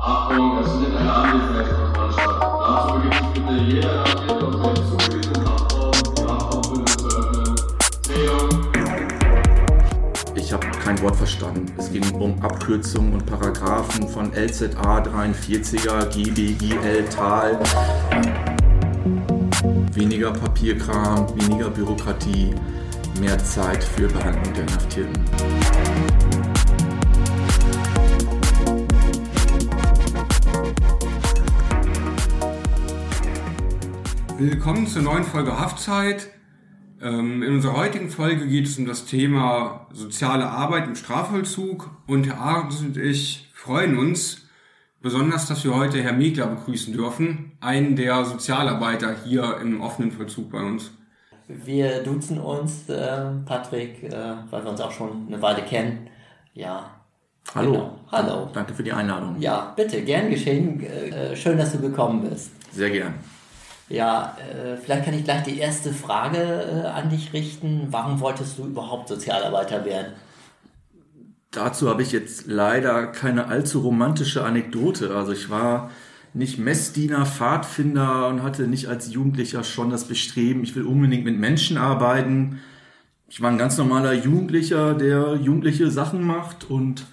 Achtung, es findet eine Anwesenheitskontrolle statt. Dazu beginnt sich bitte jeder. Ich habe kein Wort verstanden. Es ging um Abkürzungen und Paragraphen von LZA 43er, GBIL, TAL. Weniger Papierkram, weniger Bürokratie, mehr Zeit für Behandlung der Inhaftierten. Willkommen zur neuen Folge Haftzeit. Ähm, in unserer heutigen Folge geht es um das Thema soziale Arbeit im Strafvollzug und Herr Ahrens und ich freuen uns besonders, dass wir heute Herr Megler begrüßen dürfen, einen der Sozialarbeiter hier im offenen Vollzug bei uns. Wir duzen uns, äh, Patrick, äh, weil wir uns auch schon eine Weile kennen. Ja. Hallo. Genau. Hallo. Danke für die Einladung. Ja, bitte, gern geschehen. Äh, schön, dass du gekommen bist. Sehr gern. Ja, äh, vielleicht kann ich gleich die erste Frage äh, an dich richten. Warum wolltest du überhaupt Sozialarbeiter werden? Dazu habe ich jetzt leider keine allzu romantische Anekdote. Also ich war nicht Messdiener, Pfadfinder und hatte nicht als Jugendlicher schon das Bestreben, ich will unbedingt mit Menschen arbeiten. Ich war ein ganz normaler Jugendlicher, der jugendliche Sachen macht und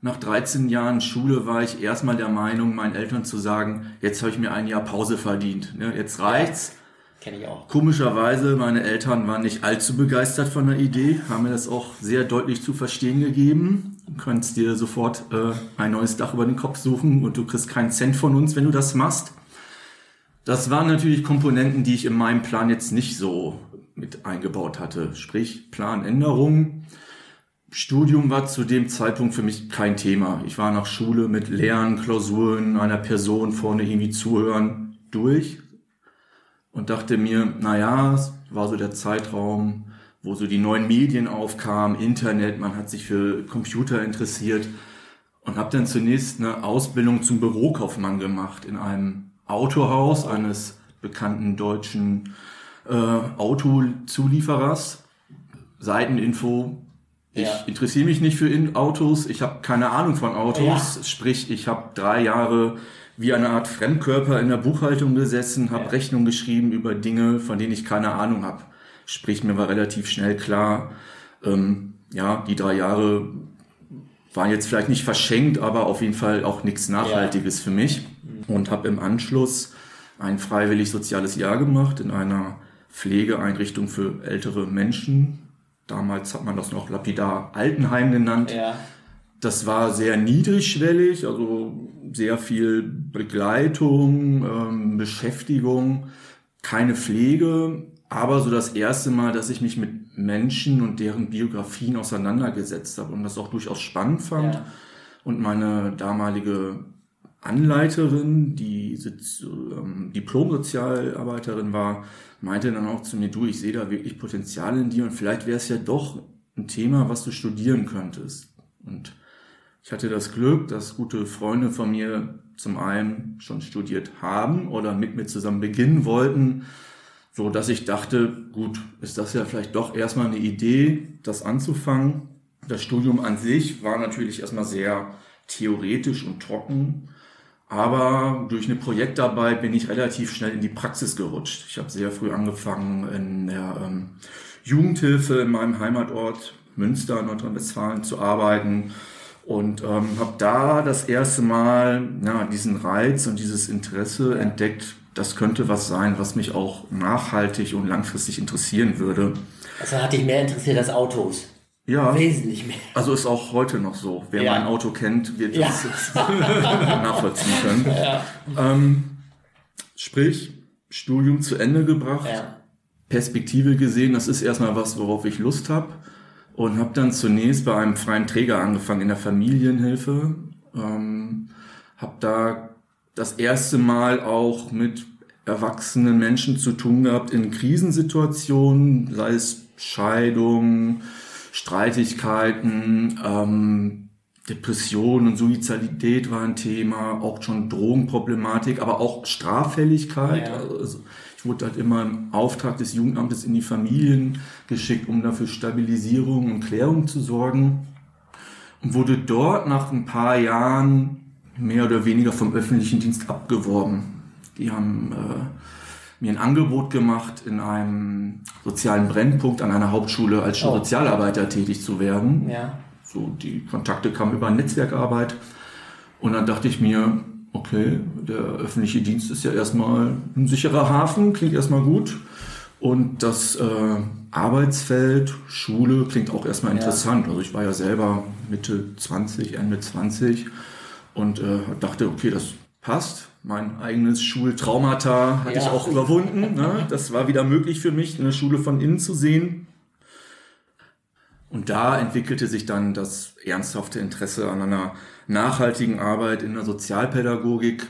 nach 13 Jahren Schule war ich erstmal der Meinung, meinen Eltern zu sagen, jetzt habe ich mir ein Jahr Pause verdient. Ne, jetzt reicht's. Kenne ich auch. Komischerweise, meine Eltern waren nicht allzu begeistert von der Idee, haben mir das auch sehr deutlich zu verstehen gegeben. Du kannst dir sofort äh, ein neues Dach über den Kopf suchen und du kriegst keinen Cent von uns, wenn du das machst. Das waren natürlich Komponenten, die ich in meinem Plan jetzt nicht so mit eingebaut hatte. Sprich, Planänderung. Studium war zu dem Zeitpunkt für mich kein Thema. Ich war nach Schule mit Lernen, Klausuren, einer Person vorne irgendwie zuhören durch und dachte mir, naja, es war so der Zeitraum, wo so die neuen Medien aufkamen, Internet, man hat sich für Computer interessiert und habe dann zunächst eine Ausbildung zum Bürokaufmann gemacht in einem Autohaus eines bekannten deutschen äh, Autozulieferers. Seiteninfo. Ich Ja. interessiere mich nicht für In Autos, ich habe keine Ahnung von Autos, Ja. sprich ich habe drei Jahre wie eine Art Fremdkörper in der Buchhaltung gesessen, habe Ja. Rechnungen geschrieben über Dinge, von denen ich keine Ahnung habe. Sprich, mir war relativ schnell klar, ähm, ja, die drei Jahre waren jetzt vielleicht nicht verschenkt, aber auf jeden Fall auch nichts Nachhaltiges für mich. Und habe im Anschluss ein freiwillig soziales Jahr gemacht in einer Pflegeeinrichtung für ältere Menschen. Damals hat man das noch lapidar Altenheim genannt. Ja. Das war sehr niedrigschwellig, also sehr viel Begleitung, ähm, Beschäftigung, keine Pflege, aber so das erste Mal, dass ich mich mit Menschen und deren Biografien auseinandergesetzt habe und das auch durchaus spannend fand. Ja. Und meine damalige Anleiterin, die ähm, Diplom-Sozialarbeiterin war, meinte dann auch zu mir, du, ich sehe da wirklich Potenzial in dir und vielleicht wäre es ja doch ein Thema, was du studieren könntest. Und ich hatte das Glück, dass gute Freunde von mir zum einen schon studiert haben oder mit mir zusammen beginnen wollten, so dass ich dachte, gut, ist das ja vielleicht doch erstmal eine Idee, das anzufangen. Das Studium an sich war natürlich erstmal sehr theoretisch und trocken, aber durch eine Projektarbeit bin ich relativ schnell in die Praxis gerutscht. Ich habe sehr früh angefangen in der ähm, Jugendhilfe in meinem Heimatort Münster, Nordrhein-Westfalen zu arbeiten und ähm, habe da das erste Mal ja, diesen Reiz und dieses Interesse entdeckt, das könnte was sein, was mich auch nachhaltig und langfristig interessieren würde. Also hat dich mehr interessiert als Autos. Ja, Wesentlich mehr. also ist auch heute noch so. Wer Ja. mein Auto kennt, wird Ja. das nachvollziehen können. Ähm, sprich, Studium zu Ende gebracht, Ja. Perspektive gesehen, das ist erstmal was, worauf ich Lust habe. Und habe dann zunächst bei einem freien Träger angefangen in der Familienhilfe. Ähm, habe da das erste Mal auch mit erwachsenen Menschen zu tun gehabt in Krisensituationen, sei es Scheidung, Streitigkeiten, ähm, Depression und Suizidalität war ein Thema, auch schon Drogenproblematik, aber auch Straffälligkeit. Ja. Also ich wurde halt immer im Auftrag des Jugendamtes in die Familien geschickt, um dafür Stabilisierung und Klärung zu sorgen. und wurde dort nach ein paar Jahren mehr oder weniger vom öffentlichen Dienst abgeworben. Die haben äh, mir ein Angebot gemacht, in einem sozialen Brennpunkt an einer Hauptschule als Oh. Sozialarbeiter tätig zu werden. Ja. So, die Kontakte kamen über Netzwerkarbeit. Und dann dachte ich mir, okay, der öffentliche Dienst ist ja erstmal ein sicherer Hafen, klingt erstmal gut. Und das äh, Arbeitsfeld, Schule klingt auch erstmal interessant. Also ich war ja selber Mitte 20, Ende 20 und äh, dachte, okay, das passt. Mein eigenes Schultraumata hatte Ja. ich auch überwunden. Ne? Das war wieder möglich für mich, eine Schule von innen zu sehen. Und da entwickelte sich dann das ernsthafte Interesse an einer nachhaltigen Arbeit in der Sozialpädagogik.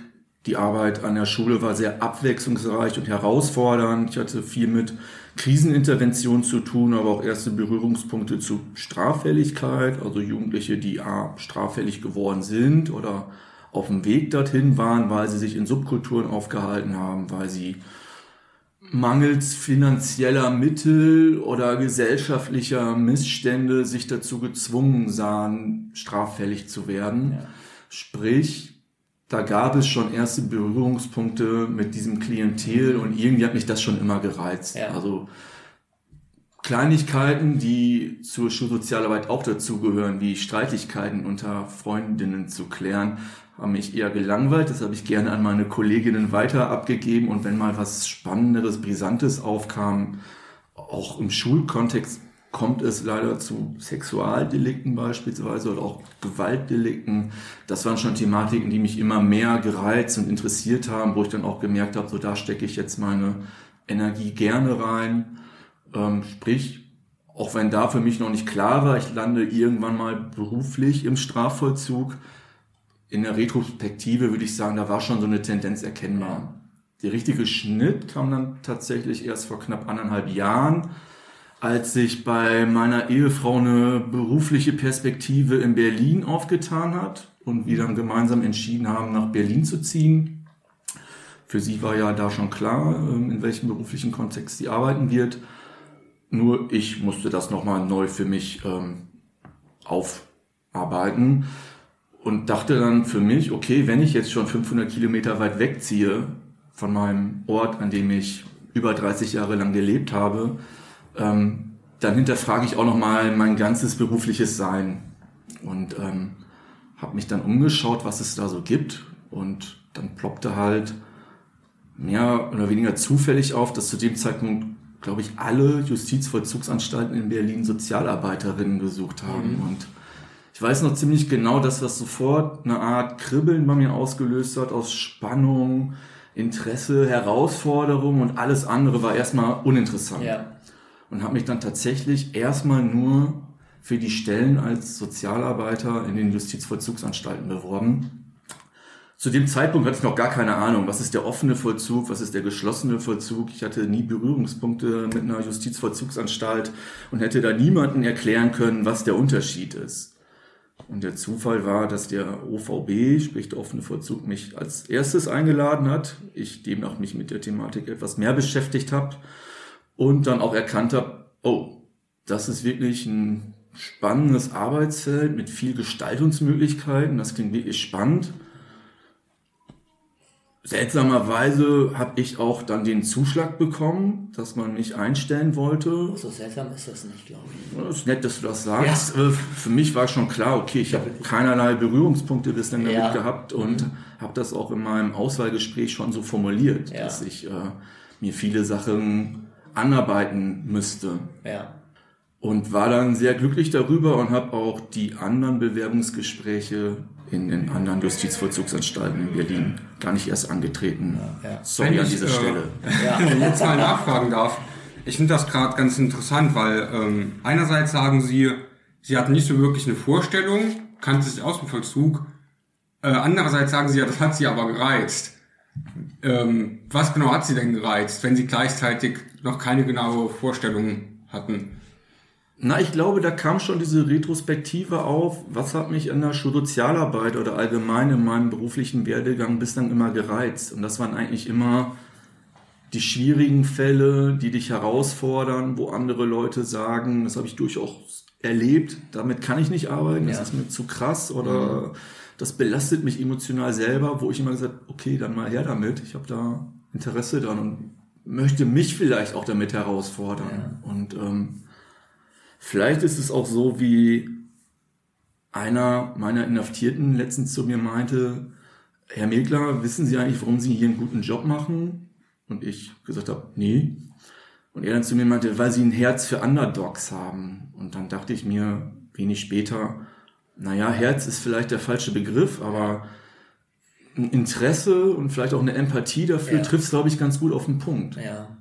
Die Arbeit an der Schule war sehr abwechslungsreich und herausfordernd. Ich hatte viel mit Krisenintervention zu tun, aber auch erste Berührungspunkte zu Straffälligkeit, also Jugendliche, die A, straffällig geworden sind oder auf dem Weg dorthin waren, weil sie sich in Subkulturen aufgehalten haben, weil sie mangels finanzieller Mittel oder gesellschaftlicher Missstände sich dazu gezwungen sahen, straffällig zu werden. Sprich, da gab es schon erste Berührungspunkte mit diesem Klientel und irgendwie hat mich das schon immer gereizt. Ja. Also Kleinigkeiten, die zur Schulsozialarbeit auch dazugehören, wie Streitigkeiten unter Freundinnen zu klären, haben mich eher gelangweilt. Das habe ich gerne an meine Kolleginnen weiter abgegeben. Und wenn mal was Spannenderes, Brisantes aufkam, auch im Schulkontext kommt es leider zu Sexualdelikten beispielsweise oder auch Gewaltdelikten. Das waren schon Thematiken, die mich immer mehr gereizt und interessiert haben, wo ich dann auch gemerkt habe, so da stecke ich jetzt meine Energie gerne rein. Ähm, sprich, auch wenn da für mich noch nicht klar war, ich lande irgendwann mal beruflich im Strafvollzug, in der Retrospektive würde ich sagen, da war schon so eine Tendenz erkennbar. Der richtige Schnitt kam dann tatsächlich erst vor knapp anderthalb Jahren, als sich bei meiner Ehefrau eine berufliche Perspektive in Berlin aufgetan hat und wir dann gemeinsam entschieden haben, nach Berlin zu ziehen. Für sie war ja da schon klar, ähm, in welchem beruflichen Kontext sie arbeiten wird. Nur ich musste das nochmal neu für mich ähm, aufarbeiten und dachte dann für mich, okay, wenn ich jetzt schon 500 Kilometer weit wegziehe von meinem Ort, an dem ich über 30 Jahre lang gelebt habe, ähm, dann hinterfrage ich auch nochmal mein ganzes berufliches Sein. Und ähm, habe mich dann umgeschaut, was es da so gibt. Und dann ploppte halt mehr oder weniger zufällig auf, dass zu dem Zeitpunkt, glaube ich, alle Justizvollzugsanstalten in Berlin Sozialarbeiterinnen gesucht haben. Und ich weiß noch ziemlich genau, dass das sofort eine Art Kribbeln bei mir ausgelöst hat aus Spannung, Interesse, Herausforderung und alles andere war erstmal uninteressant. Ja. Und habe mich dann tatsächlich erstmal nur für die Stellen als Sozialarbeiter in den Justizvollzugsanstalten beworben. Zu dem Zeitpunkt hatte ich noch gar keine Ahnung, was ist der offene Vollzug, was ist der geschlossene Vollzug. Ich hatte nie Berührungspunkte mit einer Justizvollzugsanstalt und hätte da niemanden erklären können, was der Unterschied ist. Und der Zufall war, dass der OVB, sprich der offene Vollzug, mich als erstes eingeladen hat. Ich demnach mich mit der Thematik etwas mehr beschäftigt habe und dann auch erkannt habe, oh, das ist wirklich ein spannendes Arbeitsfeld mit viel Gestaltungsmöglichkeiten. Das klingt wirklich spannend. Seltsamerweise habe ich auch dann den Zuschlag bekommen, dass man mich einstellen wollte. So seltsam ist das nicht, glaube ich. Das ist nett, dass du das sagst. Äh, Für mich war schon klar, okay, ich habe keinerlei Berührungspunkte bislang damit Ja. gehabt und habe das auch in meinem Auswahlgespräch schon so formuliert, Ja. dass ich äh, mir viele Sachen anarbeiten müsste. Ja. Und war dann sehr glücklich darüber und habe auch die anderen Bewerbungsgespräche in den anderen Justizvollzugsanstalten in Berlin gar nicht erst angetreten. ja. Sorry Wenn an ich, dieser äh, Stelle. Ja. jetzt mal nachfragen darf. Ich finde das gerade ganz interessant, weil ähm, einerseits sagen Sie, Sie hatten nicht so wirklich eine Vorstellung, kannte sich aus dem Vollzug. Äh, andererseits sagen Sie ja, das hat Sie aber gereizt. Ähm, was genau hat Sie denn gereizt, wenn Sie gleichzeitig noch keine genaue Vorstellung hatten? Na, ich glaube, da kam schon diese Retrospektive auf, was hat mich in der Schulsozialarbeit oder allgemein in meinem beruflichen Werdegang bislang immer gereizt. Und das waren eigentlich immer die schwierigen Fälle, die dich herausfordern, wo andere Leute sagen, das habe ich durchaus erlebt, damit kann ich nicht arbeiten, das Ja. ist mir zu krass oder das belastet mich emotional selber, wo ich immer gesagt, okay, dann mal her damit, ich habe da Interesse dran und möchte mich vielleicht auch damit herausfordern. Und ähm, vielleicht ist es auch so, wie einer meiner Inhaftierten letztens zu mir meinte, Herr Milkler, wissen Sie eigentlich, warum Sie hier einen guten Job machen? Und ich gesagt habe, nee. Und er dann zu mir meinte, weil Sie ein Herz für Underdogs haben. Und dann dachte ich mir wenig später, naja, Herz ist vielleicht der falsche Begriff, aber ein Interesse und vielleicht auch eine Empathie dafür Ja. trifft es, glaube ich, ganz gut auf den Punkt. Ja.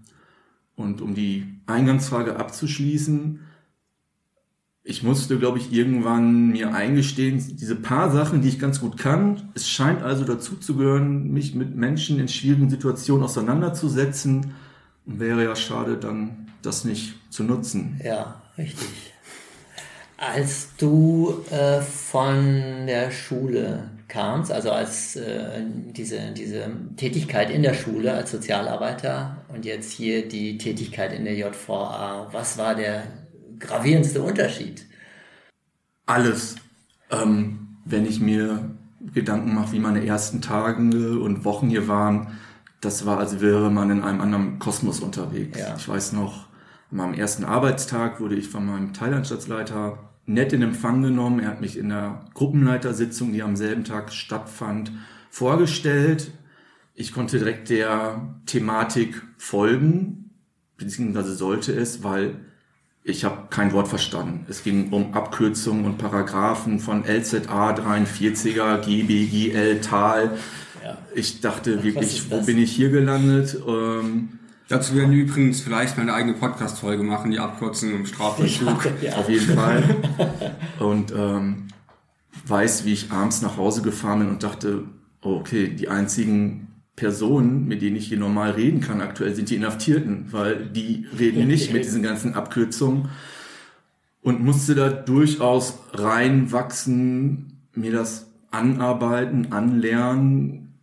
Und um die Eingangsfrage abzuschließen, ich musste, glaube ich, irgendwann mir eingestehen, diese paar Sachen, die ich ganz gut kann, es scheint also dazu zu gehören, mich mit Menschen in schwierigen Situationen auseinanderzusetzen. Wäre ja schade, dann das nicht zu nutzen. Ja, richtig. Als du äh, von der Schule kamst, also als äh, diese, diese Tätigkeit in der Schule als Sozialarbeiter und jetzt hier die Tätigkeit in der JVA, was war der gravierendste Unterschied? Alles. Ähm, wenn ich mir Gedanken mache, wie meine ersten Tage und Wochen hier waren, das war, als wäre man in einem anderen Kosmos unterwegs. Ja. Ich weiß noch, an meinem ersten Arbeitstag wurde ich von meinem Thailandstaatsleiter nett in Empfang genommen. Er hat mich in der Gruppenleitersitzung, die am selben Tag stattfand, vorgestellt. Ich konnte direkt der Thematik folgen, beziehungsweise sollte es, weil ich habe kein Wort verstanden. Es ging um Abkürzungen und Paragraphen von LZA 43er, GB, GL, TAL. Ja. Ich dachte Was wirklich, wo bin ich hier gelandet? Ähm, Dazu werden wir übrigens vielleicht mal eine eigene Podcast-Folge machen, die Abkürzung im Strafvollzug. Ja. Auf jeden Fall. Und ähm, weiß, wie ich abends nach Hause gefahren bin und dachte, okay, die einzigen Personen, mit denen ich hier normal reden kann aktuell, sind die Inhaftierten, weil die reden nicht mit diesen ganzen Abkürzungen. Und musste da durchaus reinwachsen, mir das anarbeiten, anlernen.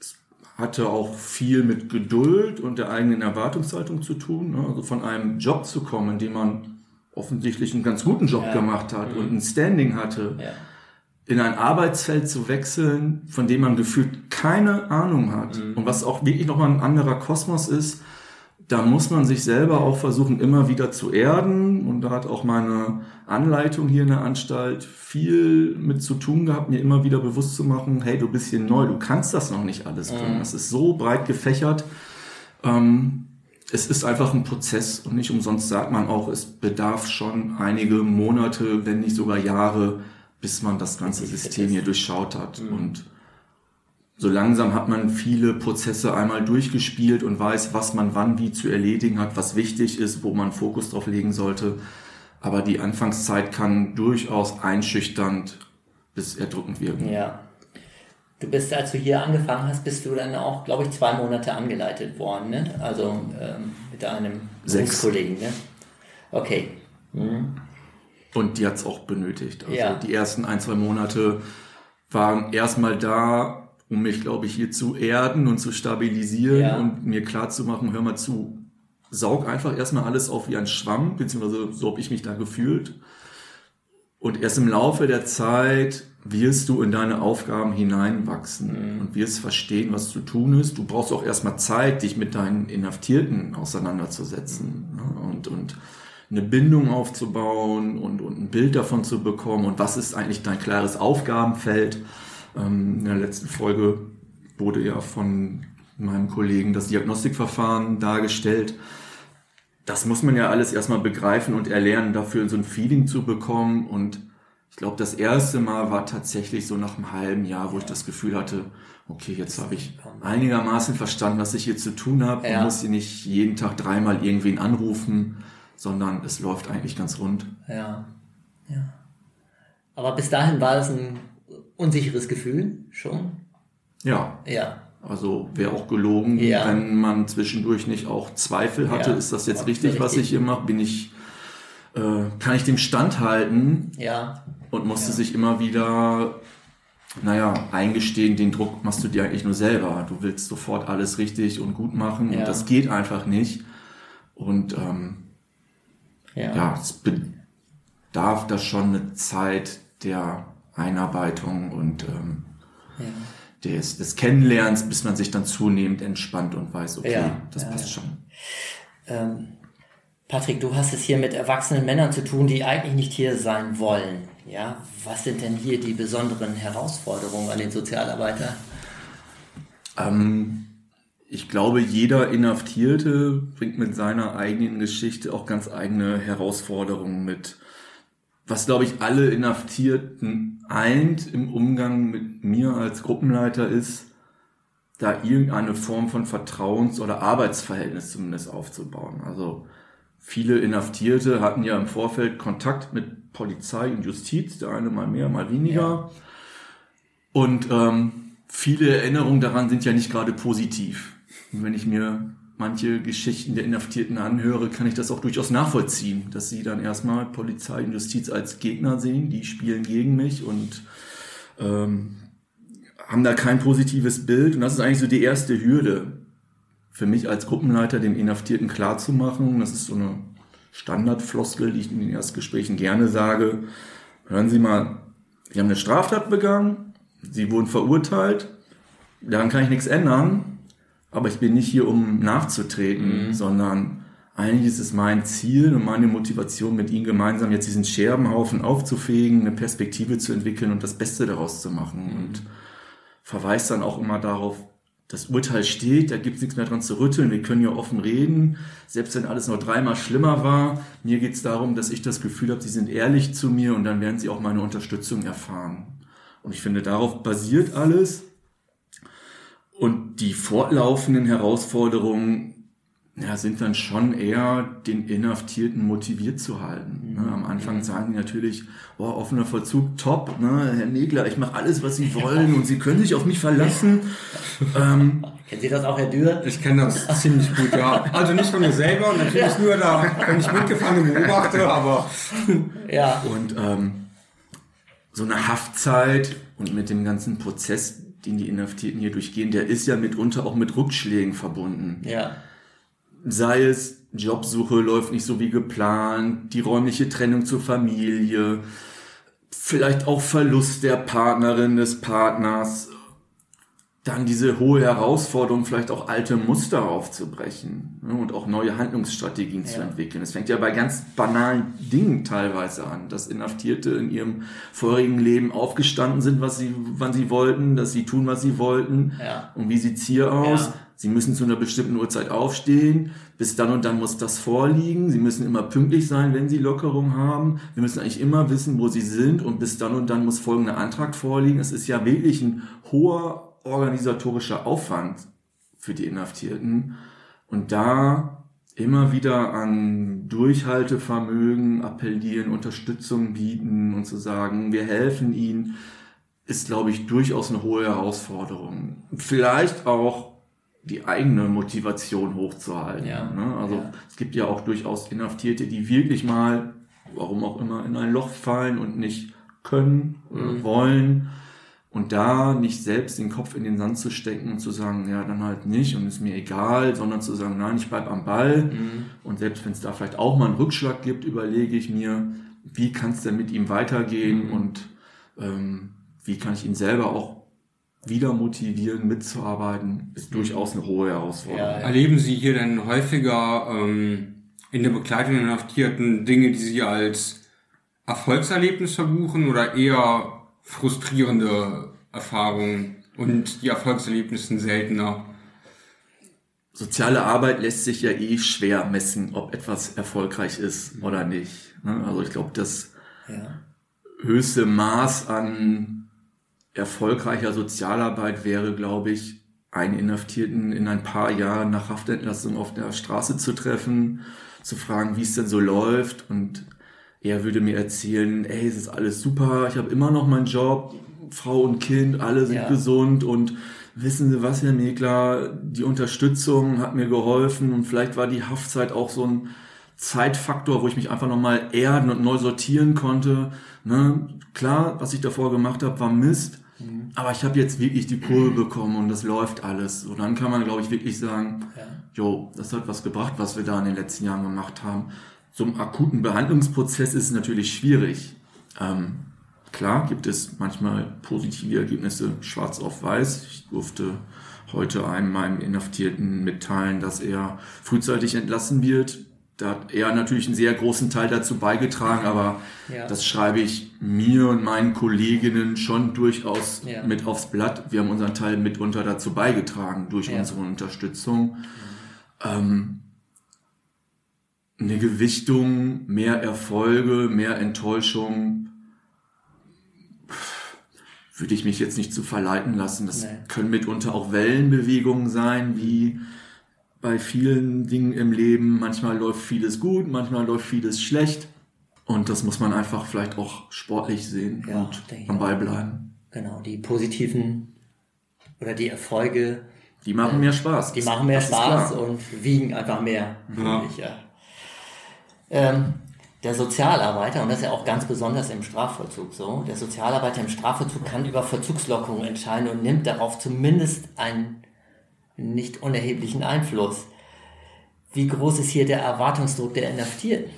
Es hatte auch viel mit Geduld und der eigenen Erwartungshaltung zu tun. ne? Also von einem Job zu kommen, in dem man offensichtlich einen ganz guten Job Ja. gemacht hat und ein Standing hatte, Ja. In ein Arbeitsfeld zu wechseln, von dem man gefühlt keine Ahnung hat und was auch wirklich nochmal ein anderer Kosmos ist, da muss man sich selber auch versuchen, immer wieder zu erden. Und da hat auch meine Anleitung hier in der Anstalt viel mit zu tun gehabt, mir immer wieder bewusst zu machen, hey, du bist hier neu, du kannst das noch nicht alles können. Das ist so breit gefächert. Ähm, es ist einfach ein Prozess und nicht umsonst sagt man auch, es bedarf schon einige Monate, wenn nicht sogar Jahre, bis man das ganze System hier durchschaut hat. Und so langsam hat man viele Prozesse einmal durchgespielt und weiß, was man wann wie zu erledigen hat, was wichtig ist, wo man Fokus drauf legen sollte. Aber die Anfangszeit kann durchaus einschüchternd bis erdrückend wirken. Ja. Du bist, als du hier angefangen hast, bist du dann auch, glaube ich, zwei Monate angeleitet worden, ne? Also ähm, mit einem Sechs. Berufskollegen, ne? Okay. Mhm. Und die hat's auch benötigt. Also Ja. die ersten ein, zwei Monate waren erstmal da, um mich, glaube ich, hier zu erden und zu stabilisieren Ja. und mir klar zu machen, hör mal zu, saug einfach erstmal alles auf wie ein Schwamm, beziehungsweise so habe ich mich da gefühlt. Und erst im Laufe der Zeit wirst du in deine Aufgaben hineinwachsen und wirst verstehen, was zu tun ist. Du brauchst auch erstmal Zeit, dich mit deinen Inhaftierten auseinanderzusetzen ne? und, und eine Bindung aufzubauen und, und ein Bild davon zu bekommen und was ist eigentlich dein klares Aufgabenfeld. Ähm, in der letzten Folge wurde ja von meinem Kollegen das Diagnostikverfahren dargestellt. Das muss man ja alles erstmal begreifen und erlernen, dafür so ein Feeling zu bekommen. Und ich glaube, das erste Mal war tatsächlich so nach einem halben Jahr, wo ich das Gefühl hatte, okay, jetzt habe ich einigermaßen verstanden, was ich hier zu tun habe. Ja. Ich muss hier nicht jeden Tag dreimal irgendwen anrufen, sondern es läuft eigentlich ganz rund. Ja. ja. Aber bis dahin war es ein unsicheres Gefühl schon. Ja, Ja. also wäre auch gelogen, Ja. wenn man zwischendurch nicht auch Zweifel hatte, Ja. ist das jetzt Ja, richtig, was richtig. ich hier mache? Bin ich, äh, kann ich dem standhalten? Ja. und musste Ja. sich immer wieder, naja, eingestehen, den Druck machst du dir eigentlich nur selber. Du willst sofort alles richtig und gut machen und das geht einfach nicht. Und ähm, Ja. ja, es be bedarf das schon eine Zeit der Einarbeitung und ähm, Ja. des, des Kennenlernens, bis man sich dann zunehmend entspannt und weiß, okay, Ja, das ja, passt schon. Ähm, Patrick, du hast es hier mit erwachsenen Männern zu tun, die eigentlich nicht hier sein wollen. Ja, was sind denn hier die besonderen Herausforderungen an den Sozialarbeiter? Ähm, ich glaube, jeder Inhaftierte bringt mit seiner eigenen Geschichte auch ganz eigene Herausforderungen mit. Was, glaube ich, alle Inhaftierten eint im Umgang mit mir als Gruppenleiter ist, da irgendeine Form von Vertrauens- oder Arbeitsverhältnis zumindest aufzubauen. Also viele Inhaftierte hatten ja im Vorfeld Kontakt mit Polizei und Justiz, der eine mal mehr, mal weniger. Und ähm, viele Erinnerungen daran sind ja nicht gerade positiv. Und wenn ich mir manche Geschichten der Inhaftierten anhöre, kann ich das auch durchaus nachvollziehen, dass sie dann erstmal Polizei und Justiz als Gegner sehen, die spielen gegen mich und ähm, haben da kein positives Bild. Und das ist eigentlich so die erste Hürde für mich als Gruppenleiter, dem Inhaftierten klarzumachen. Das ist so eine Standardfloskel, die ich in den Erstgesprächen gerne sage. Hören Sie mal, Sie haben eine Straftat begangen, Sie wurden verurteilt, daran kann ich nichts ändern, aber ich bin nicht hier, um nachzutreten, sondern eigentlich ist es mein Ziel und meine Motivation, mit Ihnen gemeinsam jetzt diesen Scherbenhaufen aufzufegen, eine Perspektive zu entwickeln und das Beste daraus zu machen. Und verweist dann auch immer darauf, das Urteil steht, da gibt es nichts mehr dran zu rütteln, wir können ja offen reden, selbst wenn alles noch dreimal schlimmer war. Mir geht es darum, dass ich das Gefühl habe, sie sind ehrlich zu mir und dann werden sie auch meine Unterstützung erfahren. Und ich finde, darauf basiert alles. Und die fortlaufenden Herausforderungen ja, sind dann schon eher den Inhaftierten motiviert zu halten. Ne? Am Anfang sagen die natürlich, oh, offener Vollzug, top, ne? Herr Negler, ich mache alles, was Sie wollen und Sie können sich auf mich verlassen. ähm, Kennen Sie das auch, Herr Dürr? Ich kenne das ziemlich gut, ja. Also nicht von mir selber, natürlich nur da, wenn ich Mitgefangene beobachte, aber Ja, und ähm, so eine Haftzeit und mit dem ganzen Prozess, den die Inhaftierten hier durchgehen, der ist ja mitunter auch mit Rückschlägen verbunden. ja, sei es Jobsuche läuft nicht so wie geplant, die räumliche Trennung zur Familie, vielleicht auch Verlust der Partnerin, des Partners, dann diese hohe Herausforderung, vielleicht auch alte Muster aufzubrechen ne, und auch neue Handlungsstrategien zu Ja. entwickeln. Es fängt ja bei ganz banalen Dingen teilweise an, dass Inhaftierte in ihrem vorigen Leben aufgestanden sind, was sie, wann sie wollten, dass sie tun, was sie wollten Ja. und wie sieht's hier aus. Ja. Sie müssen zu einer bestimmten Uhrzeit aufstehen. Bis dann und dann muss das vorliegen. Sie müssen immer pünktlich sein, wenn Sie Lockerung haben. Wir müssen eigentlich immer wissen, wo Sie sind. Und bis dann und dann muss folgender Antrag vorliegen. Es ist ja wirklich ein hoher organisatorischer Aufwand für die Inhaftierten. Und da immer wieder an Durchhaltevermögen appellieren, Unterstützung bieten und zu sagen, wir helfen Ihnen, ist, glaube ich, durchaus eine hohe Herausforderung. Vielleicht auch die eigene Motivation hochzuhalten. Ja. Ne? Also Ja. es gibt ja auch durchaus Inhaftierte, die wirklich mal, warum auch immer, in ein Loch fallen und nicht können oder Mhm. wollen. Und da nicht selbst den Kopf in den Sand zu stecken und zu sagen, ja, dann halt nicht und ist mir egal, sondern zu sagen, nein, ich bleib am Ball. Mhm. Und selbst wenn es da vielleicht auch mal einen Rückschlag gibt, überlege ich mir, wie kann es denn mit ihm weitergehen Mhm. und ähm, wie kann ich ihn selber auch wieder motivieren, mitzuarbeiten, ist durchaus eine hohe Herausforderung. Ja, ja. erleben Sie hier denn häufiger ähm, in der Begleitung der Inhaftierten Dinge, die Sie als Erfolgserlebnis verbuchen oder eher frustrierende Erfahrungen und die Erfolgserlebnisse sind seltener? Soziale Arbeit lässt sich ja eh schwer messen, ob etwas erfolgreich ist oder nicht. ne? Also ich glaube, das ja, höchste Maß an erfolgreicher Sozialarbeit wäre, glaube ich, einen Inhaftierten in ein paar Jahren nach Haftentlassung auf der Straße zu treffen, zu fragen, wie es denn so läuft. Und er würde mir erzählen, ey, es ist alles super, ich habe immer noch meinen Job, Frau und Kind, alle sind Ja. gesund und wissen Sie was, Herr Megler, die Unterstützung hat mir geholfen und vielleicht war die Haftzeit auch so ein Zeitfaktor, wo ich mich einfach nochmal erden und neu sortieren konnte. Ne? Klar, was ich davor gemacht habe, war Mist, aber ich habe jetzt wirklich die Kurve bekommen und das läuft alles. Und dann kann man, glaube ich, wirklich sagen, ja. jo, das hat was gebracht, was wir da in den letzten Jahren gemacht haben. So einem akuten Behandlungsprozess ist es natürlich schwierig. Ähm, klar gibt es manchmal positive Ergebnisse schwarz auf weiß. Ich durfte heute einem meinem Inhaftierten mitteilen, dass er frühzeitig entlassen wird. Da hat er natürlich einen sehr großen Teil dazu beigetragen, aber Ja. das schreibe ich mir und meinen Kolleginnen schon durchaus Ja. mit aufs Blatt. Wir haben unseren Teil mitunter dazu beigetragen durch Ja. unsere Unterstützung. Ähm, eine Gewichtung, mehr Erfolge, mehr Enttäuschung, würde ich mich jetzt nicht zu verleiten lassen. Das Nee. können mitunter auch Wellenbewegungen sein, wie bei vielen Dingen im Leben. Manchmal läuft vieles gut, manchmal läuft vieles schlecht. Und das muss man einfach vielleicht auch sportlich sehen Ja, und am. Ball bleiben. Genau, die positiven oder die Erfolge, Die machen mehr Spaß. die machen mehr das Spaß und wiegen einfach mehr. Ja. finde ich, ja. Ähm, der Sozialarbeiter, und das ist ja auch ganz besonders im Strafvollzug so, der Sozialarbeiter im Strafvollzug kann über Verzugslockerungen entscheiden und nimmt darauf zumindest einen nicht unerheblichen Einfluss. Wie groß ist hier der Erwartungsdruck der Inhaftierten?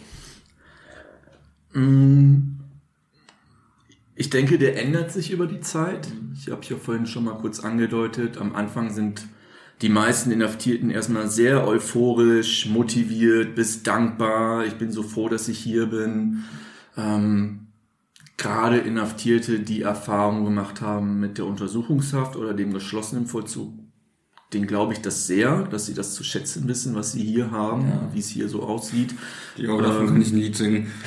Ich denke, der ändert sich über die Zeit. Ich habe ja vorhin schon mal kurz angedeutet. Am Anfang sind die meisten Inhaftierten erstmal sehr euphorisch, motiviert, bis dankbar. Ich bin so froh, dass ich hier bin. Ähm, gerade Inhaftierte, die Erfahrungen gemacht haben mit der Untersuchungshaft oder dem geschlossenen Vollzug, den glaube ich das sehr, dass sie das zu schätzen wissen, was sie hier haben, wie es hier so aussieht. Ja, davon kann ich ein Lied singen.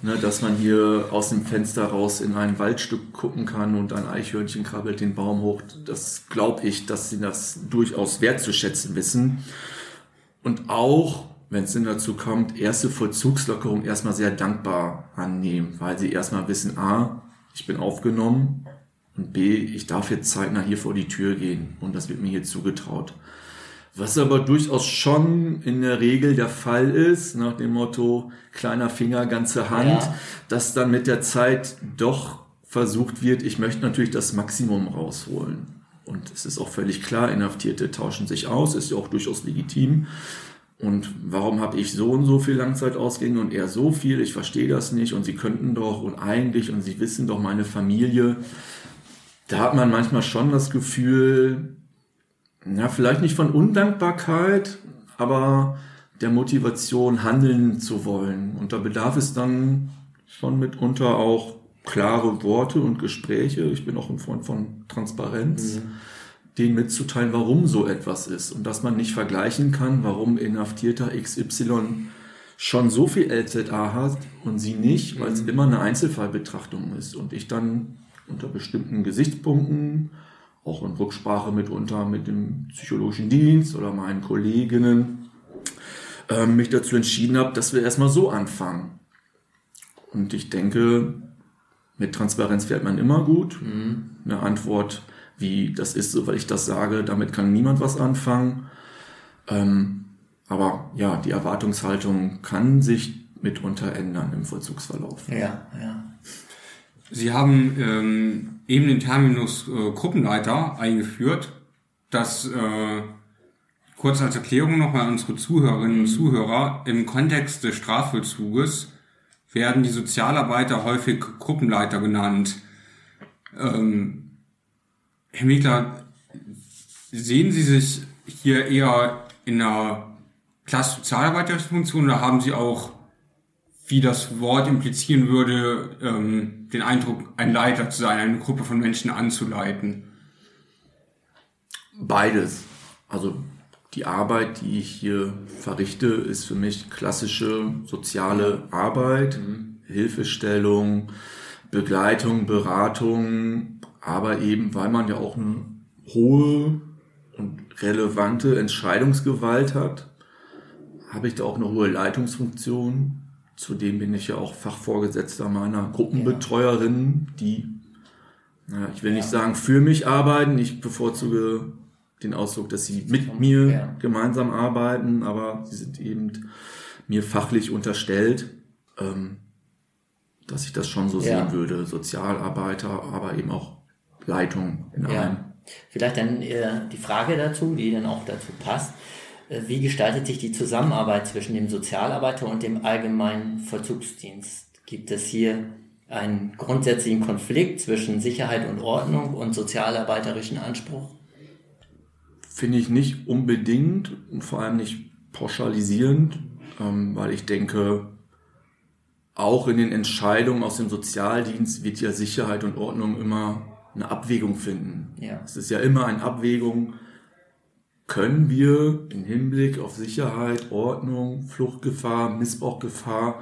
Ne, dass man hier aus dem Fenster raus in ein Waldstück gucken kann und ein Eichhörnchen krabbelt den Baum hoch. Das glaube ich, dass sie das durchaus wertzuschätzen wissen. Und auch, wenn es denn dazu kommt, erste Vollzugslockerung erstmal sehr dankbar annehmen, weil sie erstmal wissen, A, ich bin aufgenommen und B, ich darf jetzt zeitnah hier vor die Tür gehen und das wird mir hier zugetraut. Was aber durchaus schon in der Regel der Fall ist, nach dem Motto kleiner Finger, ganze Hand, Ja. dass dann mit der Zeit doch versucht wird, ich möchte natürlich das Maximum rausholen. Und es ist auch völlig klar, Inhaftierte tauschen sich aus, ist ja auch durchaus legitim. Und warum habe ich so und so viel Langzeit ausgehängt und er so viel? Ich verstehe das nicht und sie könnten doch und eigentlich und sie wissen doch meine Familie. Da hat man manchmal schon das Gefühl, ja, vielleicht nicht von Undankbarkeit, aber der Motivation, handeln zu wollen. Und da bedarf es dann schon mitunter auch klare Worte und Gespräche. Ich bin auch ein Freund von Transparenz, denen mitzuteilen, warum so etwas ist. Und dass man nicht vergleichen kann, warum Inhaftierter XY schon so viel LZA hat und sie nicht, weil es immer eine Einzelfallbetrachtung ist. Und ich dann unter bestimmten Gesichtspunkten auch in Rücksprache mitunter mit dem psychologischen Dienst oder meinen Kolleginnen ähm, mich dazu entschieden habe, dass wir erstmal so anfangen. Und ich denke, mit Transparenz fährt man immer gut. Eine Antwort wie, das ist so, weil ich das sage, damit kann niemand was anfangen. Ähm, aber ja, die Erwartungshaltung kann sich mitunter ändern im Vollzugsverlauf. Ja, ja. Sie haben ähm, eben den Terminus äh, Gruppenleiter eingeführt. Das äh, kurz als Erklärung nochmal an unsere Zuhörerinnen und Zuhörer. Im Kontext des Strafvollzuges werden die Sozialarbeiter häufig Gruppenleiter genannt. Ähm, Herr Miegler, sehen Sie sich hier eher in einer klasse Sozialarbeiterfunktion oder haben Sie auch wie das Wort implizieren würde, ähm, den Eindruck, ein Leiter zu sein, eine Gruppe von Menschen anzuleiten. Beides. Also die Arbeit, die ich hier verrichte, ist für mich klassische soziale Arbeit, Hilfestellung, Begleitung, Beratung, aber eben, weil man ja auch eine hohe und relevante Entscheidungsgewalt hat, habe ich da auch eine hohe Leitungsfunktion. Zudem bin ich ja auch Fachvorgesetzter meiner Gruppenbetreuerinnen, die, naja, ich will nicht sagen für mich arbeiten, ich bevorzuge den Ausdruck, dass sie mit mir gemeinsam arbeiten, aber sie sind eben mir fachlich unterstellt, ähm, dass ich das schon so sehen würde. Sozialarbeiter, aber eben auch Leitung in allem. Ja. Vielleicht dann äh, die Frage dazu, die dann auch dazu passt. Äh, wie gestaltet sich die Zusammenarbeit zwischen dem Sozialarbeiter und dem allgemeinen Vollzugsdienst? Gibt es hier einen grundsätzlichen Konflikt zwischen Sicherheit und Ordnung und sozialarbeiterischen Anspruch? Finde ich nicht unbedingt und vor allem nicht pauschalisierend, ähm, weil ich denke, auch in den Entscheidungen aus dem Sozialdienst wird ja Sicherheit und Ordnung immer eine Abwägung finden. Ja. Es ist ja immer eine Abwägung, können wir im Hinblick auf Sicherheit, Ordnung, Fluchtgefahr, Missbrauchgefahr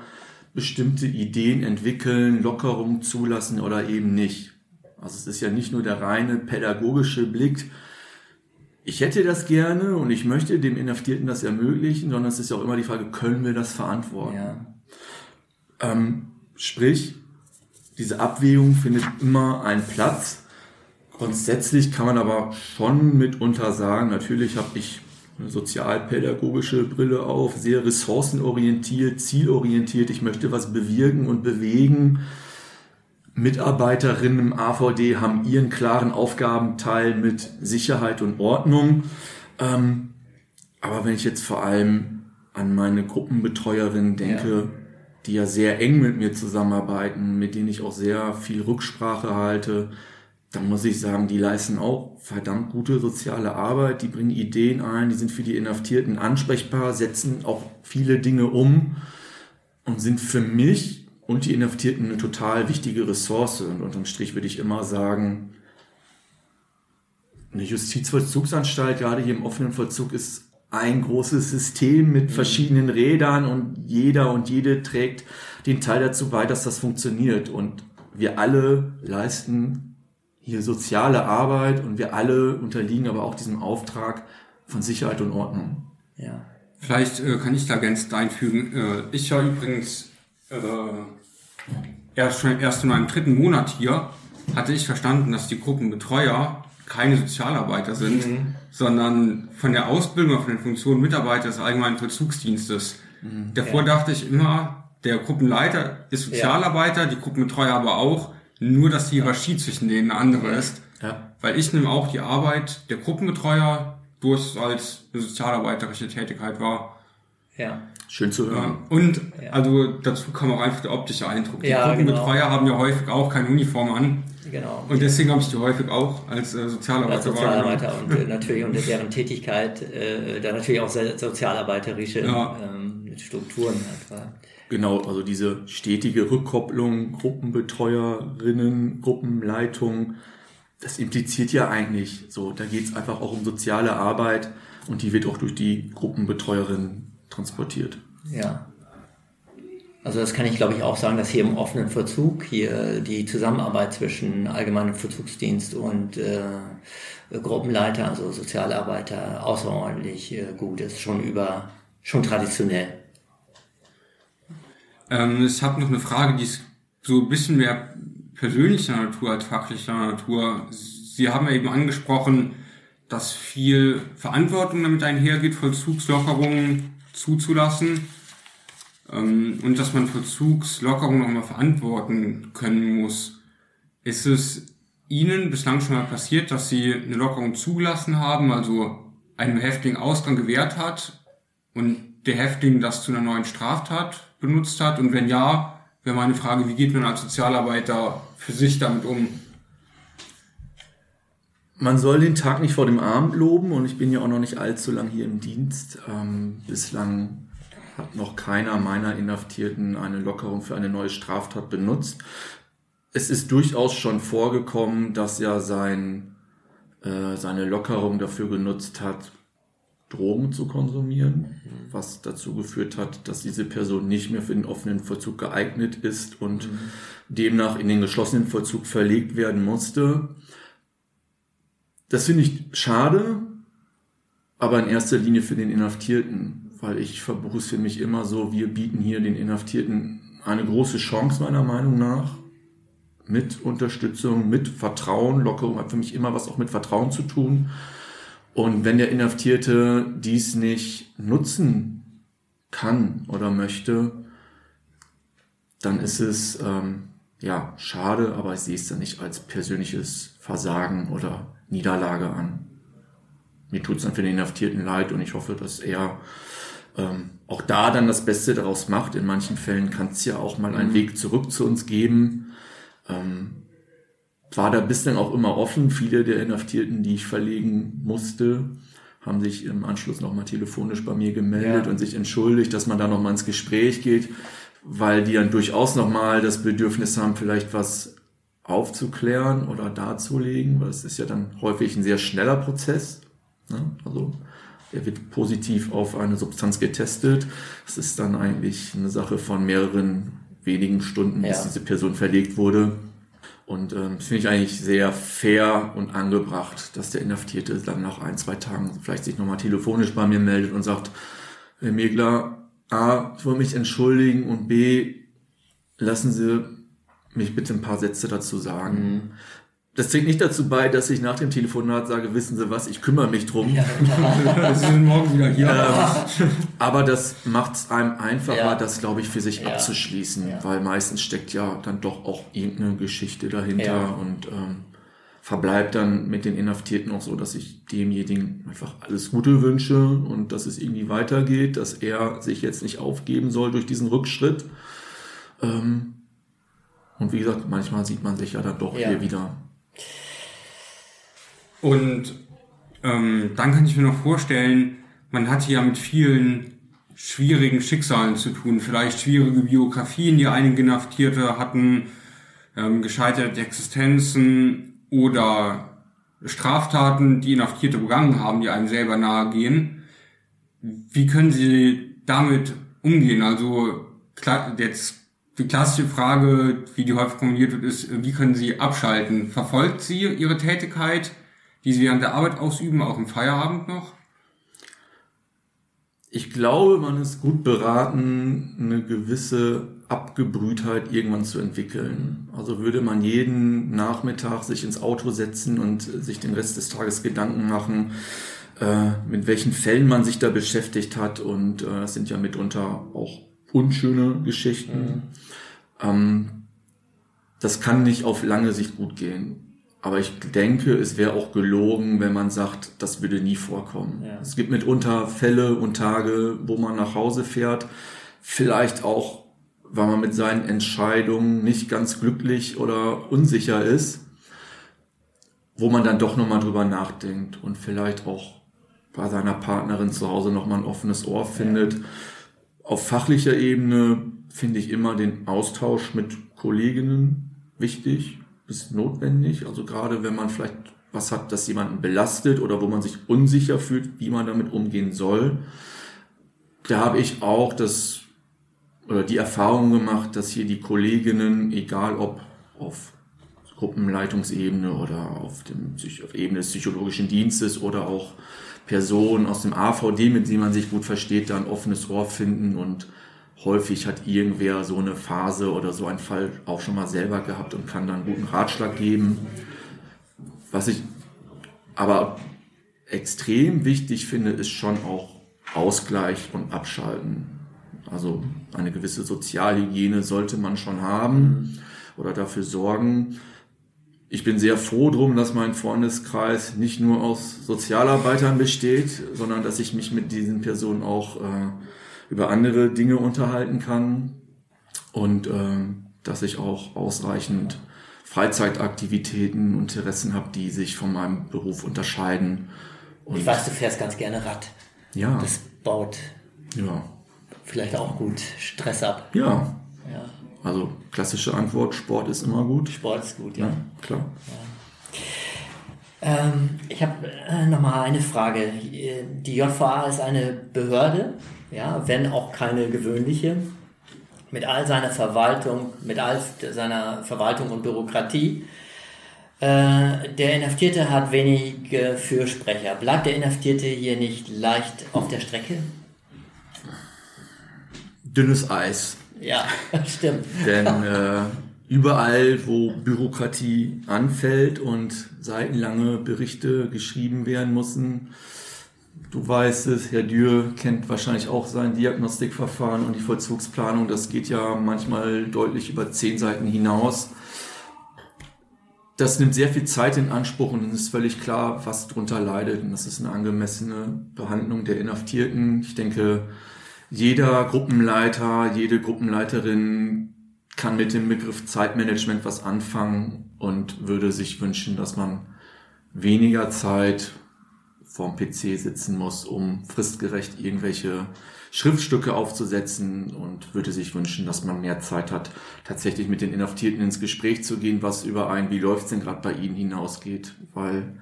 bestimmte Ideen entwickeln, Lockerung zulassen oder eben nicht. Also es ist ja nicht nur der reine pädagogische Blick, ich hätte das gerne und ich möchte dem Inhaftierten das ermöglichen, sondern es ist ja auch immer die Frage, können wir das verantworten? Ja. Ähm, sprich, diese Abwägung findet immer einen Platz. Grundsätzlich kann man aber schon mitunter sagen, natürlich habe ich eine sozialpädagogische Brille auf, sehr ressourcenorientiert, zielorientiert, ich möchte was bewirken und bewegen. Mitarbeiterinnen im AVD haben ihren klaren Aufgabenteil mit Sicherheit und Ordnung. Ähm, aber wenn ich jetzt vor allem an meine Gruppenbetreuerin denke, Ja. die ja sehr eng mit mir zusammenarbeiten, mit denen ich auch sehr viel Rücksprache halte, dann muss ich sagen, die leisten auch verdammt gute soziale Arbeit, die bringen Ideen ein, die sind für die Inhaftierten ansprechbar, setzen auch viele Dinge um und sind für mich und die Inhaftierten eine total wichtige Ressource. Und unterm Strich würde ich immer sagen, eine Justizvollzugsanstalt, gerade hier im offenen Vollzug, ist ein großes System mit verschiedenen Rädern und jeder und jede trägt den Teil dazu bei, dass das funktioniert. Und wir alle leisten hier soziale Arbeit und wir alle unterliegen aber auch diesem Auftrag von Sicherheit und Ordnung. Ja. Vielleicht äh, kann ich da ganz einfügen. Äh, ich war übrigens äh, erst schon erst in meinem dritten Monat hier hatte ich verstanden, dass die Gruppenbetreuer keine Sozialarbeiter sind, sondern von der Ausbildung, von den Funktionen Mitarbeiter des allgemeinen Vollzugsdienstes. Davor dachte ich immer, der Gruppenleiter ist Sozialarbeiter, die Gruppenbetreuer aber auch, nur dass die Hierarchie zwischen denen eine andere ist. Ja. Weil ich nehme auch die Arbeit der Gruppenbetreuer durch als eine sozialarbeiterische Tätigkeit wahr. Ja. Schön zu hören. Ja. Und also dazu kam auch einfach der optische Eindruck. Die Ja, Gruppenbetreuer genau. haben ja häufig auch keine Uniform an. Genau. Und deswegen habe ich die häufig auch als äh, Sozialarbeiter, als Sozialarbeiter und äh, natürlich unter deren Tätigkeit äh, da natürlich auch sehr sozialarbeiterische Ja. ähm, Strukturen hat. Genau, also diese stetige Rückkopplung, Gruppenbetreuerinnen, Gruppenleitung, das impliziert ja eigentlich so, da geht es einfach auch um soziale Arbeit und die wird auch durch die Gruppenbetreuerin transportiert. Ja. Also das kann ich glaube ich auch sagen, dass hier im offenen Vollzug hier die Zusammenarbeit zwischen allgemeinem Vollzugsdienst und äh, Gruppenleiter, also Sozialarbeiter, außerordentlich äh, gut ist, schon über, schon traditionell. Ähm, ich habe noch eine Frage, die ist so ein bisschen mehr persönlicher Natur als fachlicher Natur. Sie haben ja eben angesprochen, dass viel Verantwortung damit einhergeht, Vollzugslockerungen zuzulassen. Ähm, und dass man Vollzugslockerungen nochmal verantworten können muss. Ist es Ihnen bislang schon mal passiert, dass Sie eine Lockerung zugelassen haben, also einem Häftling Ausgang gewährt hat und der Häftling das zu einer neuen Straftat benutzt hat? Und wenn ja, wäre meine Frage, wie geht man als Sozialarbeiter für sich damit um? Man soll den Tag nicht vor dem Abend loben und ich bin ja auch noch nicht allzu lang hier im Dienst. Ähm, bislang hat noch keiner meiner Inhaftierten eine Lockerung für eine neue Straftat benutzt. Es ist durchaus schon vorgekommen, dass er sein, äh, seine Lockerung dafür genutzt hat, Drogen zu konsumieren, was dazu geführt hat, dass diese Person nicht mehr für den offenen Vollzug geeignet ist und demnach in den geschlossenen Vollzug verlegt werden musste. Das finde ich schade, aber in erster Linie für den Inhaftierten, weil ich verbuche es für mich immer so, wir bieten hier den Inhaftierten eine große Chance meiner Meinung nach. Mit Unterstützung, mit Vertrauen. Lockerung hat für mich immer was auch mit Vertrauen zu tun. Und wenn der Inhaftierte dies nicht nutzen kann oder möchte, dann ist es ähm, ja schade, aber ich sehe es dann nicht als persönliches Versagen oder Niederlage an. mir tut's dann für den Inhaftierten leid und ich hoffe, dass er ähm, auch da dann das Beste daraus macht. In manchen Fällen kann es ja auch mal einen Weg zurück zu uns geben. Ähm, war da bislang auch immer offen. Viele der Inhaftierten, die ich verlegen musste, haben sich im Anschluss nochmal telefonisch bei mir gemeldet Ja. und sich entschuldigt, dass man da nochmal ins Gespräch geht, weil die dann durchaus nochmal das Bedürfnis haben, vielleicht was aufzuklären oder darzulegen, weil es ist ja dann häufig ein sehr schneller Prozess. Ne? Also er wird positiv auf eine Substanz getestet. Es ist dann eigentlich eine Sache von mehreren wenigen Stunden, bis Ja. diese Person verlegt wurde. Und ähm, das finde ich eigentlich sehr fair und angebracht, dass der Inhaftierte dann nach ein, zwei Tagen vielleicht sich nochmal telefonisch bei mir meldet und sagt, Herr Megler, A, ich will mich entschuldigen und B, lassen Sie mich bitte ein paar Sätze dazu sagen. Das trägt nicht dazu bei, dass ich nach dem Telefonat sage, wissen Sie was, ich kümmere mich drum. Sie sind morgen wieder hier. Aber das macht es einem einfacher, Ja. das, glaube ich, für sich Ja. abzuschließen, Ja. weil meistens steckt ja dann doch auch irgendeine Geschichte dahinter Ja. und ähm, verbleibt dann mit den Inhaftierten auch so, dass ich demjenigen einfach alles Gute wünsche und dass es irgendwie weitergeht, dass er sich jetzt nicht aufgeben soll durch diesen Rückschritt. Ähm, und wie gesagt, manchmal sieht man sich ja dann doch Ja. hier wieder. Und ähm, dann kann ich mir noch vorstellen, man hat ja mit vielen schwierigen Schicksalen zu tun, vielleicht schwierige Biografien, die einige Inhaftierte hatten, ähm, gescheiterte Existenzen oder Straftaten, die Inhaftierte begangen haben, die einem selber nahe gehen. Wie können Sie damit umgehen? Also klar, jetzt die klassische Frage, wie die häufig formuliert wird, ist, wie können Sie abschalten? Verfolgt Sie Ihre Tätigkeit, die Sie während der Arbeit ausüben, auch im Feierabend noch? Ich glaube, man ist gut beraten, eine gewisse Abgebrühtheit irgendwann zu entwickeln. Also würde man jeden Nachmittag sich ins Auto setzen und sich den Rest des Tages Gedanken machen, äh, mit welchen Fällen man sich da beschäftigt hat. Und äh, das sind ja mitunter auch unschöne Geschichten. Ähm, das kann nicht auf lange Sicht gut gehen. Aber ich denke, es wäre auch gelogen, wenn man sagt, das würde nie vorkommen. Ja. Es gibt mitunter Fälle und Tage, wo man nach Hause fährt, vielleicht auch, weil man mit seinen Entscheidungen nicht ganz glücklich oder unsicher ist, wo man dann doch nochmal drüber nachdenkt und vielleicht auch bei seiner Partnerin zu Hause nochmal ein offenes Ohr findet. Auf fachlicher Ebene finde ich immer den Austausch mit Kolleginnen wichtig, ist notwendig. Also gerade wenn man vielleicht was hat, das jemanden belastet oder wo man sich unsicher fühlt, wie man damit umgehen soll. Da habe ich auch das oder die Erfahrung gemacht, dass hier die Kolleginnen, egal ob auf Gruppenleitungsebene oder auf, dem, auf Ebene des psychologischen Dienstes oder auch Personen aus dem AVD, mit denen man sich gut versteht, da ein offenes Ohr finden und häufig hat irgendwer so eine Phase oder so einen Fall auch schon mal selber gehabt und kann dann guten Ratschlag geben. Was ich aber extrem wichtig finde, ist schon auch Ausgleich und Abschalten. Also eine gewisse Sozialhygiene sollte man schon haben oder dafür sorgen. Ich bin sehr froh drum, dass mein Freundeskreis nicht nur aus Sozialarbeitern besteht, sondern dass ich mich mit diesen Personen auch äh, über andere Dinge unterhalten kann und ähm, dass ich auch ausreichend Freizeitaktivitäten und Interessen habe, die sich von meinem Beruf unterscheiden. Und Ich weiß, du fährst ganz gerne Rad. ja, Das baut ja, vielleicht auch gut Stress ab. ja. Ja. Also klassische Antwort: Sport ist immer gut. Sport ist gut, ja. Ja, klar. Ähm, ich habe äh, nochmal eine Frage. Die JVA ist eine Behörde, ja, wenn auch keine gewöhnliche, mit all seiner Verwaltung, mit all seiner Verwaltung und Bürokratie. Äh, der Inhaftierte hat wenige Fürsprecher. Bleibt der Inhaftierte hier nicht leicht auf der Strecke? Dünnes Eis. Ja, stimmt. Denn äh, überall, wo Bürokratie anfällt und seitenlange Berichte geschrieben werden müssen, du weißt es, Herr Dürr kennt wahrscheinlich auch sein Diagnostikverfahren und die Vollzugsplanung, das geht ja manchmal deutlich über zehn Seiten hinaus. das nimmt sehr viel Zeit in Anspruch und es ist völlig klar, was darunter leidet. Und das ist eine angemessene Behandlung der Inhaftierten. Ich denke, jeder Gruppenleiter, jede Gruppenleiterin kann mit dem Begriff Zeitmanagement was anfangen und würde sich wünschen, dass man weniger Zeit vorm PC sitzen muss, um fristgerecht irgendwelche Schriftstücke aufzusetzen und würde sich wünschen, dass man mehr Zeit hat, tatsächlich mit den Inhaftierten ins Gespräch zu gehen, was über ein, wie läuft's denn gerade bei ihnen hinausgeht, weil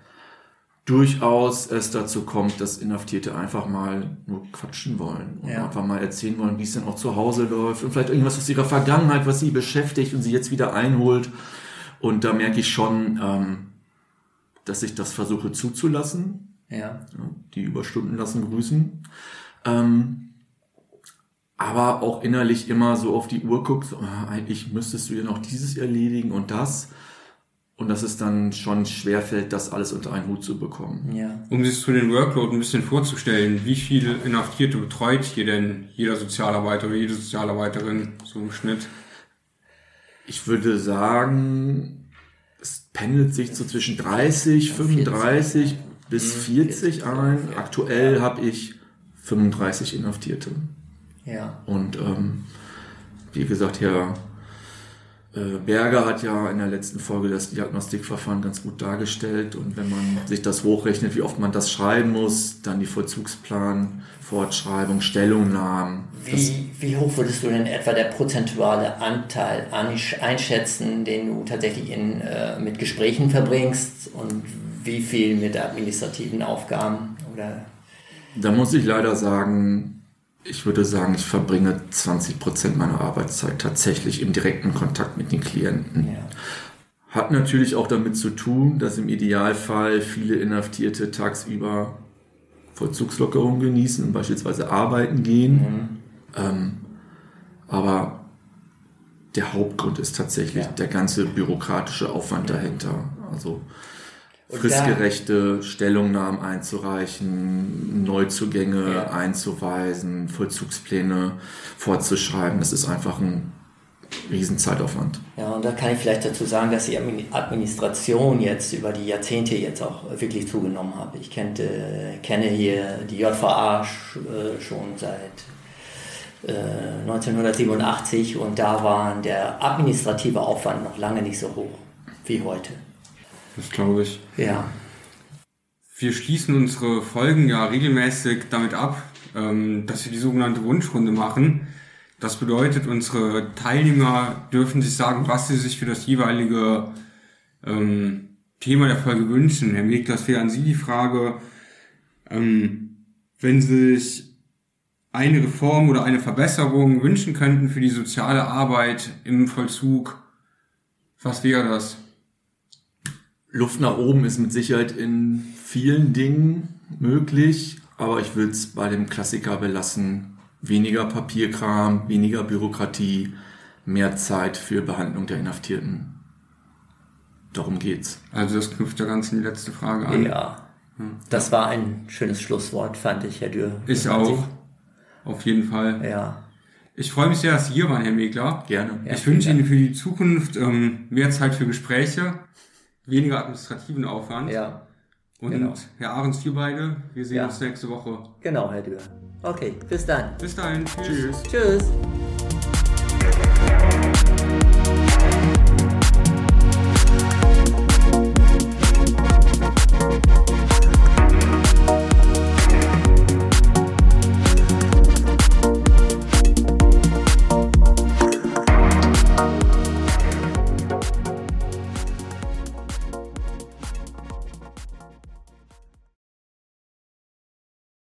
durchaus es dazu kommt, dass Inhaftierte einfach mal nur quatschen wollen und Ja. einfach mal erzählen wollen, wie es denn auch zu Hause läuft und vielleicht irgendwas aus ihrer Vergangenheit, was sie beschäftigt und sie jetzt wieder einholt. Und da merke ich schon, ähm, dass ich das versuche zuzulassen. Ja. Die Überstunden lassen grüßen. Ähm, aber auch innerlich immer so auf die Uhr guckt, so, ah, eigentlich müsstest du ja noch dieses erledigen und das. Und dass es dann schon schwerfällt, das alles unter einen Hut zu bekommen. Ja. Um sich zu den Workload ein bisschen vorzustellen, wie viele Inhaftierte betreut hier denn jeder Sozialarbeiter oder jede Sozialarbeiterin so im Schnitt? Ich würde sagen, es pendelt sich so zwischen 30, 35 bis 40 ein. Aktuell habe ich 35 Inhaftierte. Ja. Und ähm, wie gesagt, Herr äh, Berger hat ja in der letzten Folge das Diagnostikverfahren ganz gut dargestellt. Und wenn man sich das hochrechnet, wie oft man das schreiben muss, dann die Vollzugsplan, Fortschreibung, Stellungnahmen. Wie, wie hoch würdest du denn etwa der prozentuale Anteil einsch- einschätzen, den du tatsächlich in, äh, mit Gesprächen verbringst und wie viel mit administrativen Aufgaben? Oder da muss ich leider sagen, ich würde sagen, ich verbringe 20 Prozent meiner Arbeitszeit tatsächlich im direkten Kontakt mit den Klienten. ja. Hat natürlich auch damit zu tun, dass im Idealfall viele Inhaftierte tagsüber Vollzugslockerung genießen und beispielsweise arbeiten gehen. Ähm, aber der Hauptgrund ist tatsächlich Ja. der ganze bürokratische Aufwand dahinter. Also fristgerechte Stellungnahmen einzureichen, Neuzugänge Ja. einzuweisen, Vollzugspläne fortzuschreiben. Das ist einfach ein Riesenzeitaufwand. Ja, und da kann ich vielleicht dazu sagen, dass die Admin- Administration jetzt über die Jahrzehnte jetzt auch wirklich zugenommen hat. Ich kennte, kenne hier die JVA äh, schon seit äh, 1987 und da war der administrative Aufwand noch lange nicht so hoch wie heute. Das glaube ich. Ja, Wir schließen unsere Folgen ja regelmäßig damit ab, ähm, dass wir die sogenannte Wunschrunde machen. Das bedeutet, unsere Teilnehmer dürfen sich sagen, was sie sich für das jeweilige ähm, Thema der Folge wünschen. Herr Meg, das wäre an Sie die Frage, ähm, wenn Sie sich eine Reform oder eine Verbesserung wünschen könnten für die soziale Arbeit im Vollzug, was wäre das? Luft nach oben ist mit Sicherheit in vielen Dingen möglich, aber ich will es bei dem Klassiker belassen. Weniger Papierkram, weniger Bürokratie, mehr Zeit für Behandlung der Inhaftierten. Darum geht's. Also das knüpft ja ganz an die letzte Frage an. ja. Das war ein schönes Schlusswort, fand ich, Herr Dürr. Ich auch. Auf jeden Fall. Ja, Ich freue mich sehr, dass Sie hier waren, Herr Megler. Gerne. Ja, ich wünsche Ihnen für die Zukunft ähm, mehr Zeit für Gespräche, weniger administrativen Aufwand. ja, Und genau. Herr Ahrens, wir beide, wir sehen Ja. uns nächste Woche. genau, Herr Dürr. Okay, bis dann. Bis dahin. Tschüss. Tschüss. Tschüss.